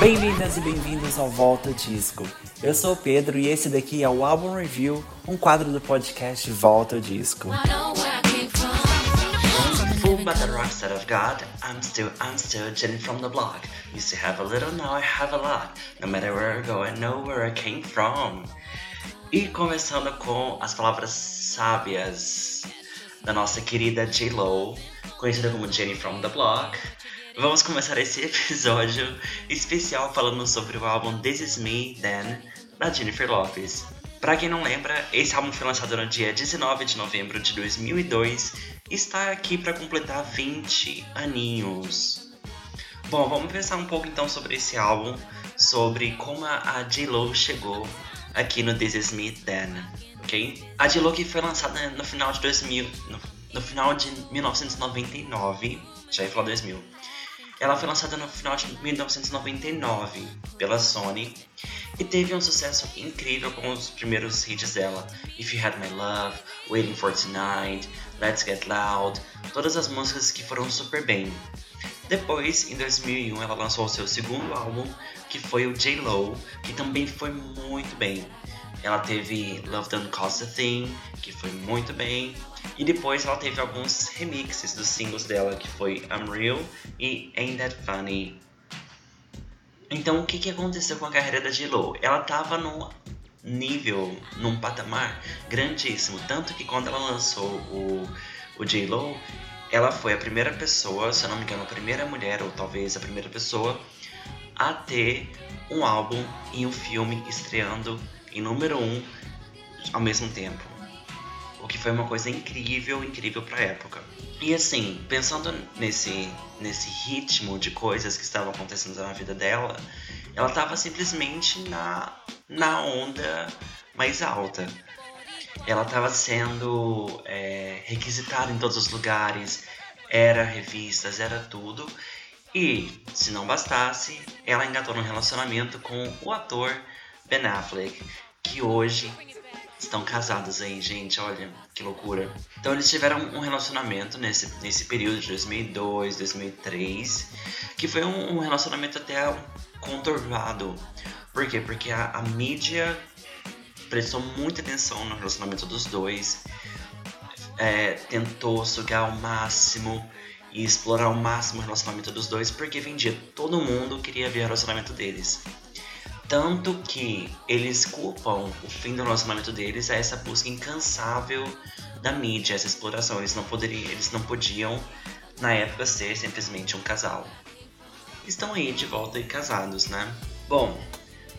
Bem-vindas e bem-vindos ao Volta Disco. Eu sou o Pedro e esse daqui é o Álbum Review, um quadro do podcast Volta Disco. From. The rocks that I've got, I'm still, I'm still Jenny from the block. Used to have a little, now I have a lot. No matter where I go, I know where I came from. E começando com as palavras sábias da nossa querida J-Lo, conhecida como Jenny from the block. Vamos começar esse episódio especial falando sobre o álbum This Is Me Then, da Jennifer Lopez. Pra quem não lembra, esse álbum foi lançado no dia 19 de novembro de 2002 e está aqui para completar 20 aninhos. Bom, vamos pensar um pouco então sobre esse álbum, sobre como a J-Lo chegou aqui no This Is Me Then, ok? A que foi lançada no final de 2000, no, no final de 1999, já ia falar 2000. Ela foi lançada no final de 1999 pela Sony e teve um sucesso incrível com os primeiros hits dela, If You Had My Love, Waiting for Tonight, Let's Get Loud, todas as músicas que foram super bem. Depois, em 2001, ela lançou o seu segundo álbum, que foi o J-Lo, que também foi muito bem. Ela teve Love Don't Cost a Thing, que foi muito bem. E depois ela teve alguns remixes dos singles dela, que foi I'm Real e Ain't That Funny. Então, o que, que aconteceu com a carreira da J-Lo? Ela tava num nível, num patamar grandíssimo. Tanto que quando ela lançou o, o J-Lo, ela foi a primeira pessoa, se eu não me engano, a primeira mulher, ou talvez a primeira pessoa, a ter um álbum e um filme estreando em número um ao mesmo tempo. O que foi uma coisa incrível, incrível pra época. E assim, pensando nesse, nesse ritmo de coisas que estavam acontecendo na vida dela, ela estava simplesmente na, na onda mais alta. Ela estava sendo é, requisitada em todos os lugares, era revistas, era tudo. E, se não bastasse, ela engatou num relacionamento com o ator Ben Affleck, que hoje estão casados aí, gente, olha que loucura. Então eles tiveram um relacionamento nesse, nesse período de 2002, 2003, que foi um, um relacionamento até conturbado. Por quê? Porque a, a mídia prestou muita atenção no relacionamento dos dois, é, tentou sugar ao máximo e explorar ao máximo o relacionamento dos dois, porque vendia todo mundo queria ver o relacionamento deles. Tanto que eles culpam o fim do relacionamento deles a essa busca incansável da mídia, essa exploração. Eles não poderiam, eles não podiam na época ser simplesmente um casal. Estão aí de volta e casados, né? Bom,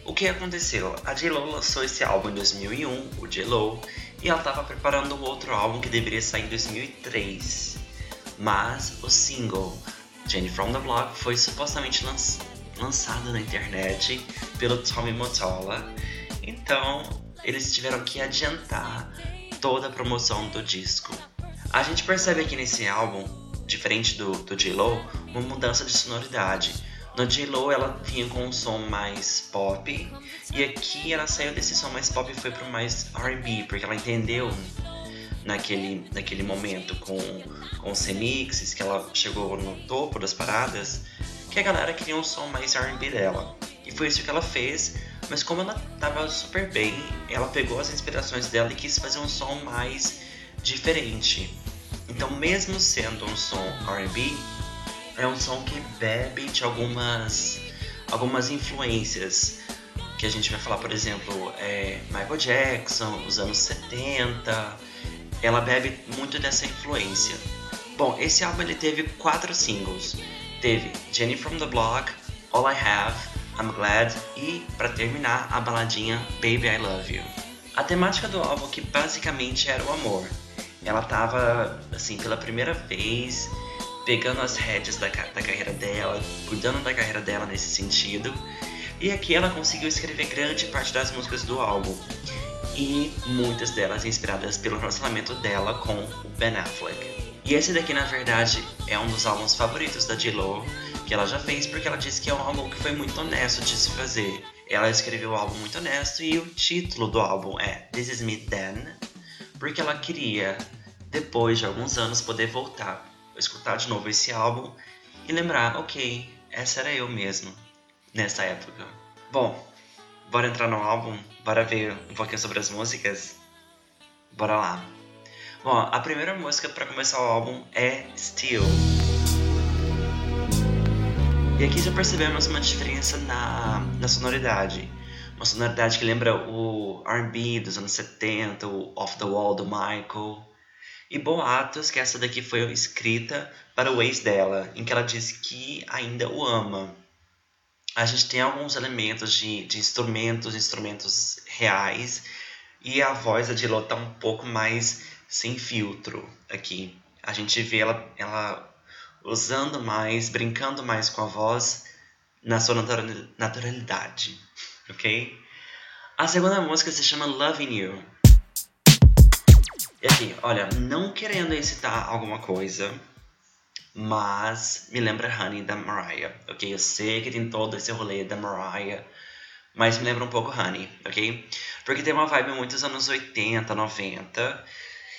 o que aconteceu? A J-Lo lançou esse álbum em 2001, o J-Lo, e ela estava preparando um outro álbum que deveria sair em 2003. Mas o single Jenny from the Block foi supostamente lançado na internet pelo Tommy Mottola. Então, eles tiveram que adiantar toda a promoção do disco. A gente percebe aqui nesse álbum, diferente do, do J-Lo, uma mudança de sonoridade. No J-Lo ela vinha com um som mais pop, e aqui ela saiu desse som mais pop e foi para mais R&B, porque ela entendeu naquele, naquele momento com, com os remixes, que ela chegou no topo das paradas, que a galera queria um som mais R&B dela. E foi isso que ela fez, mas como ela tava super bem, ela pegou as inspirações dela e quis fazer um som mais diferente. Então, mesmo sendo um som R&B, é um som que bebe de algumas algumas influências que a gente vai falar, por exemplo, é Michael Jackson, os anos 70. Ela bebe muito dessa influência. Bom, esse álbum ele teve quatro singles teve Jenny from the Block, All I Have, I'm Glad e, para terminar, a baladinha Baby I Love You. A temática do álbum que basicamente era o amor. Ela tava, assim, pela primeira vez pegando as rédeas da, da carreira dela, cuidando da carreira dela nesse sentido. E aqui ela conseguiu escrever grande parte das músicas do álbum. E muitas delas inspiradas pelo relacionamento dela com o Ben Affleck. E esse daqui, na verdade, é um dos álbuns favoritos da J-Lo que ela já fez, porque ela disse que é um álbum que foi muito honesto de se fazer. Ela escreveu o álbum muito honesto e o título do álbum é This Is Me Then, porque ela queria, depois de alguns anos, poder voltar, escutar de novo esse álbum e lembrar, ok, essa era eu mesmo nessa época. Bom, bora entrar no álbum, bora ver um pouquinho sobre as músicas. Bora lá. Bom, a primeira música para começar o álbum é Still. E aqui já percebemos uma diferença na, na sonoridade. Uma sonoridade que lembra o R&B dos anos 70, o Off the Wall do Michael. E boatos que essa daqui foi escrita para o ex dela, em que ela diz que ainda o ama. A gente tem alguns elementos de, de instrumentos, instrumentos reais, e a voz da Dilo tá um pouco mais sem filtro aqui. A gente vê ela, ela usando mais, brincando mais com a voz na sua naturalidade, ok? A segunda música se chama Loving You. E aqui, olha, não querendo incitar alguma coisa, mas me lembra Honey da Mariah, ok? Eu sei que tem todo esse rolê da Mariah, mas me lembra um pouco Honey, ok? Porque tem uma vibe muito dos anos 80, 90,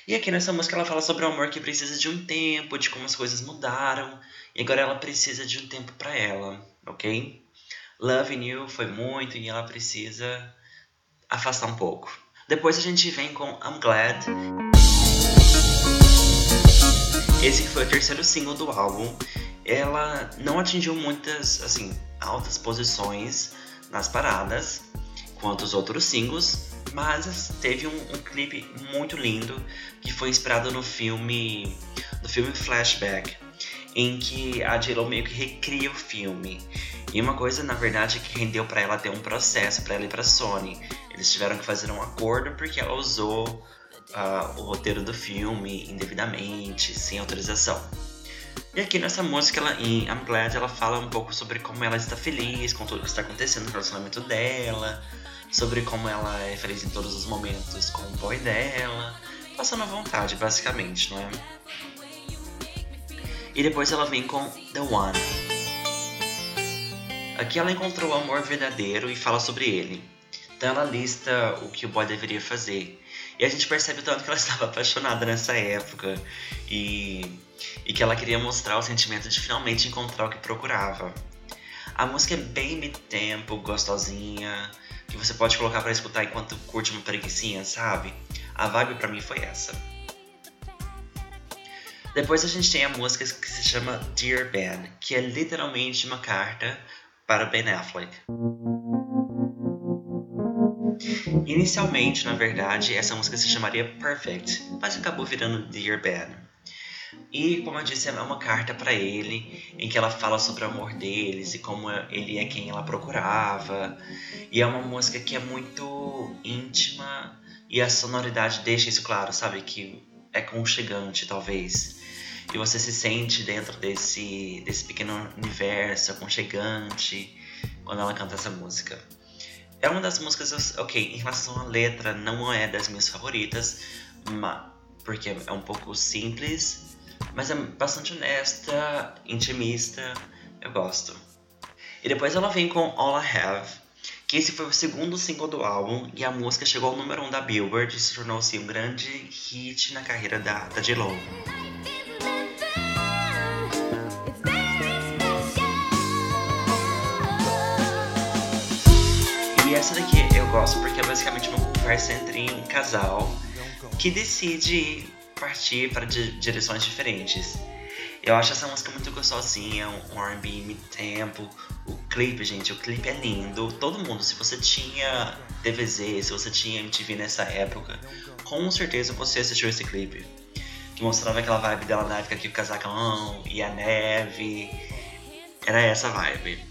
e aqui nessa música ela fala sobre o amor que precisa de um tempo, de como as coisas mudaram, e agora ela precisa de um tempo para ela, ok? Loving You foi muito e ela precisa afastar um pouco. Depois a gente vem com I'm Glad. Esse foi o terceiro single do álbum. Ela não atingiu muitas, assim, altas posições nas paradas, quanto os outros singles, mas teve um, um, clipe muito lindo que foi inspirado no filme no filme Flashback, em que a J.Lo meio que recria o filme. E uma coisa, na verdade, que rendeu para ela ter um processo para ela ir para Sony. Eles tiveram que fazer um acordo porque ela usou uh, o roteiro do filme indevidamente, sem autorização. E aqui nessa música, ela, em I'm Glad, ela fala um pouco sobre como ela está feliz com tudo que está acontecendo no relacionamento dela, sobre como ela é feliz em todos os momentos com o boy dela, passando à vontade, basicamente, não é? E depois ela vem com The One. Aqui ela encontrou o amor verdadeiro e fala sobre ele. Então ela lista o que o boy deveria fazer. E a gente percebe o tanto que ela estava apaixonada nessa época. E, e que ela queria mostrar o sentimento de finalmente encontrar o que procurava. A música é bem mid-tempo, gostosinha que você pode colocar para escutar enquanto curte uma preguiçinha, sabe? A vibe para mim foi essa. Depois a gente tem a música que se chama Dear Ben, que é literalmente uma carta para Ben Affleck. Inicialmente, na verdade, essa música se chamaria Perfect, mas acabou virando Dear Ben. E, como eu disse, é uma carta para ele em que ela fala sobre o amor deles e como ele é quem ela procurava. E é uma música que é muito íntima e a sonoridade deixa isso claro, sabe? Que é conchegante, talvez. E você se sente dentro desse, desse pequeno universo aconchegante quando ela canta essa música. É uma das músicas, ok, em relação à letra, não é das minhas favoritas, mas, porque é um pouco simples mas é bastante honesta, intimista, eu gosto. E depois ela vem com All I Have, que esse foi o segundo single do álbum e a música chegou ao número 1 um da Billboard e se tornou assim, um grande hit na carreira da, da J-Lo. Essa daqui eu gosto porque é basicamente uma conversa entre um casal que decide partir para direções diferentes. Eu acho essa música muito gostosinha, um R&B mid-tempo. O clipe, gente, o clipe é lindo. Todo mundo, se você tinha DVZ, se você tinha MTV nessa época, com certeza você assistiu esse clipe. Que mostrava aquela vibe dela na época que o casacão e a neve. Era essa vibe.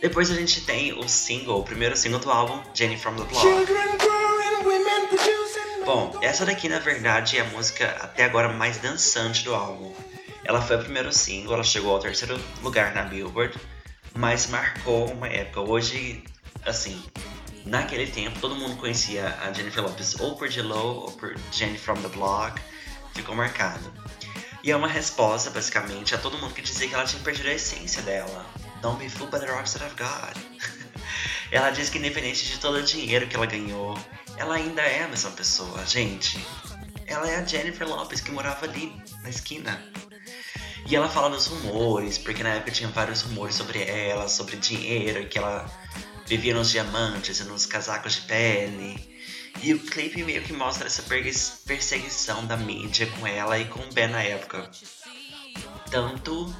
Depois a gente tem o single, o primeiro single do álbum, Jenny from the Block. Bom, essa daqui na verdade é a música até agora mais dançante do álbum. Ela foi o primeiro single, ela chegou ao terceiro lugar na Billboard, mas marcou uma época. Hoje, assim, naquele tempo todo mundo conhecia a Jennifer Lopez ou por J-Lo ou por Jenny from the Block, ficou marcado. E é uma resposta, basicamente, a todo mundo que dizia que ela tinha perdido a essência dela. Don't be fooled by the rocks that I've got. Ela diz que independente de todo o dinheiro que ela ganhou, ela ainda é a mesma pessoa, gente. Ela é a Jennifer Lopez que morava ali na esquina. E ela fala dos rumores, porque na época tinha vários rumores sobre ela, sobre dinheiro, que ela vivia nos diamantes e nos casacos de pele. E o clipe meio que mostra essa perseguição da mídia com ela e com o Ben na época. Tanto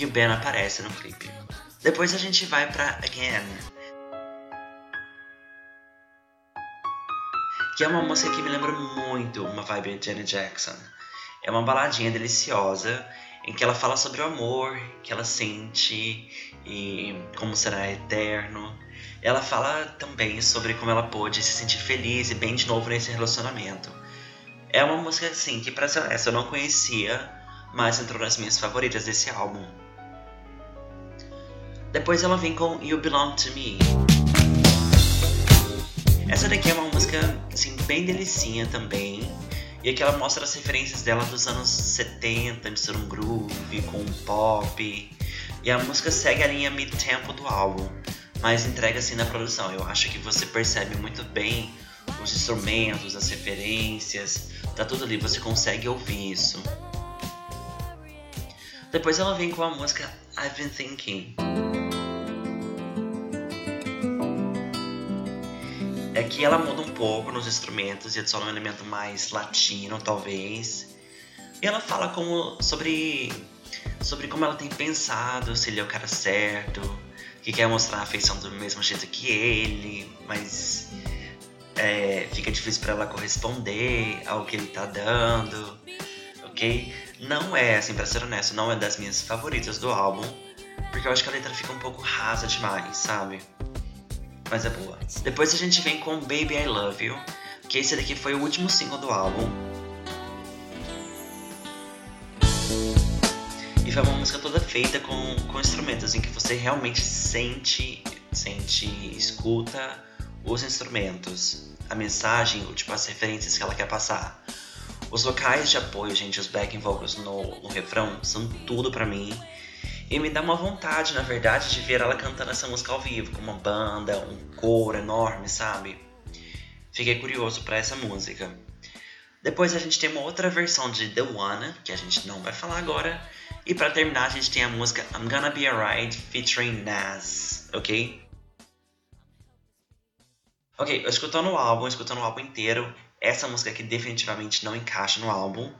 que o Ben aparece no clipe. Depois a gente vai pra Again. Que é uma música que me lembra muito uma vibe de Janet Jackson. É uma baladinha deliciosa em que ela fala sobre o amor que ela sente e como será eterno. Ela fala também sobre como ela pôde se sentir feliz e bem de novo nesse relacionamento. É uma música assim que, pra ser honesta, eu não conhecia, mas entrou nas minhas favoritas desse álbum. Depois ela vem com You Belong to Me. Essa daqui é uma música assim, bem delicinha também. E aqui ela mostra as referências dela dos anos 70, mistura um groove com um pop. E a música segue a linha mid-tempo do álbum, mas entrega assim na produção. Eu acho que você percebe muito bem os instrumentos, as referências, tá tudo ali, você consegue ouvir isso. Depois ela vem com a música I've Been Thinking. É que ela muda um pouco nos instrumentos e adiciona um elemento mais latino, talvez. E ela fala como sobre sobre como ela tem pensado, se ele é o cara certo, que quer mostrar a afeição do mesmo jeito que ele, mas é, fica difícil para ela corresponder ao que ele tá dando, Não é, assim, pra ser honesto, não é das minhas favoritas do álbum, porque eu acho que a letra fica um pouco rasa demais, sabe? Mas é boa. Depois a gente vem com Baby I Love You, que esse daqui foi o último single do álbum. E foi uma música toda feita com, com instrumentos em que você realmente sente, sente, escuta os instrumentos, a mensagem, tipo as referências que ela quer passar. Os vocais de apoio, gente, os backing vocals no, no refrão são tudo para mim. E me dá uma vontade, na verdade, de ver ela cantando essa música ao vivo, com uma banda, um coro enorme, sabe? Fiquei curioso para essa música. Depois a gente tem uma outra versão de The One, que a gente não vai falar agora. E para terminar, a gente tem a música I'm Gonna Be Alright featuring Nas, ok? Ok, escutando o álbum, escutando o álbum inteiro, essa música aqui definitivamente não encaixa no álbum,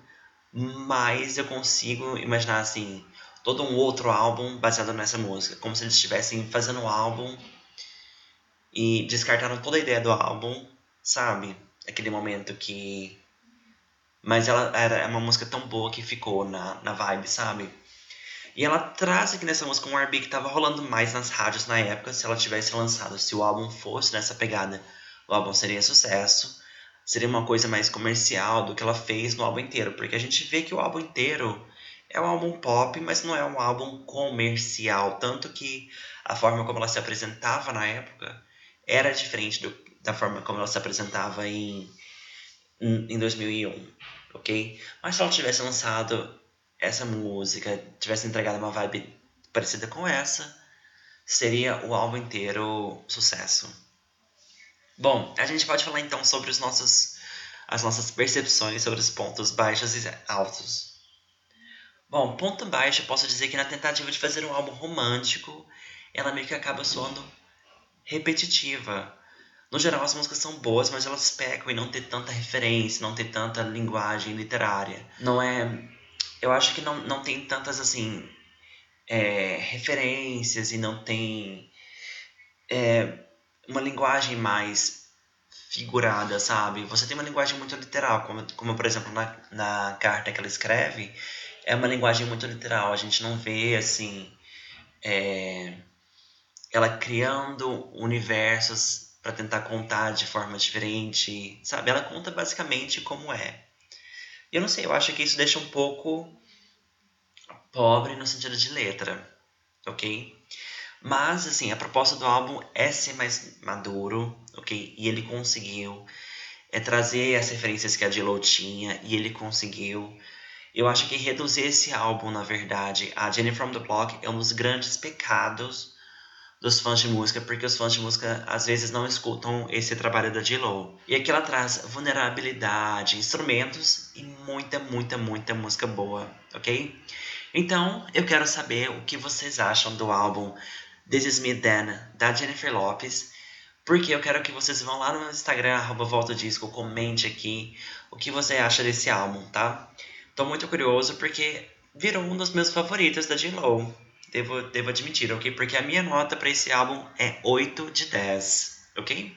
mas eu consigo imaginar assim todo um outro álbum baseado nessa música, como se eles estivessem fazendo um álbum e descartaram toda a ideia do álbum, sabe? Aquele momento que mas ela era uma música tão boa que ficou na, na vibe, sabe? E ela traz aqui nessa música um R&B que tava rolando mais nas rádios na época, se ela tivesse lançado, se o álbum fosse nessa pegada, o álbum seria sucesso seria uma coisa mais comercial do que ela fez no álbum inteiro, porque a gente vê que o álbum inteiro é um álbum pop, mas não é um álbum comercial, tanto que a forma como ela se apresentava na época era diferente do, da forma como ela se apresentava em, em 2001, ok? Mas se ela tivesse lançado essa música, tivesse entregado uma vibe parecida com essa, seria o álbum inteiro sucesso. Bom, a gente pode falar então sobre os nossos, as nossas percepções sobre os pontos baixos e altos. Bom, ponto baixo, posso dizer que na tentativa de fazer um álbum romântico, ela meio que acaba soando repetitiva. No geral, as músicas são boas, mas elas pecam em não ter tanta referência, não ter tanta linguagem literária. Não é. Eu acho que não, não tem tantas, assim. É, referências e não tem. É, uma linguagem mais figurada, sabe? Você tem uma linguagem muito literal, como, como por exemplo na, na carta que ela escreve, é uma linguagem muito literal. A gente não vê assim é, ela criando universos para tentar contar de forma diferente, sabe? Ela conta basicamente como é. Eu não sei, eu acho que isso deixa um pouco pobre no sentido de letra, ok? Mas, assim, a proposta do álbum é ser mais maduro, ok? E ele conseguiu é trazer as referências que a J-Lo tinha, e ele conseguiu. Eu acho que reduzir esse álbum, na verdade, a Jenny from the Block é um dos grandes pecados dos fãs de música, porque os fãs de música às vezes não escutam esse trabalho da J-Lo. E aqui ela traz vulnerabilidade, instrumentos e muita, muita, muita música boa, ok? Então, eu quero saber o que vocês acham do álbum This Is Me Then, da Jennifer Lopes, porque eu quero que vocês vão lá no Instagram, arroba Volta Disco, comente aqui o que você acha desse álbum, tá? Tô muito curioso porque virou um dos meus favoritos da J-Lo. Devo, devo admitir, ok? Porque a minha nota para esse álbum é 8 de 10, ok?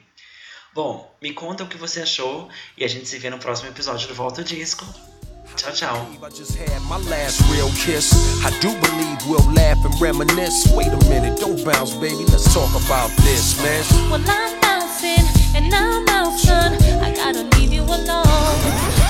Bom, me conta o que você achou e a gente se vê no próximo episódio do Volta Disco. Ciao, ciao. I just had my last real kiss. I do believe we'll laugh and reminisce. Wait a minute, don't bounce, baby. Let's talk about this, man. Well, I'm bouncing and I'm out, son. I gotta leave you alone.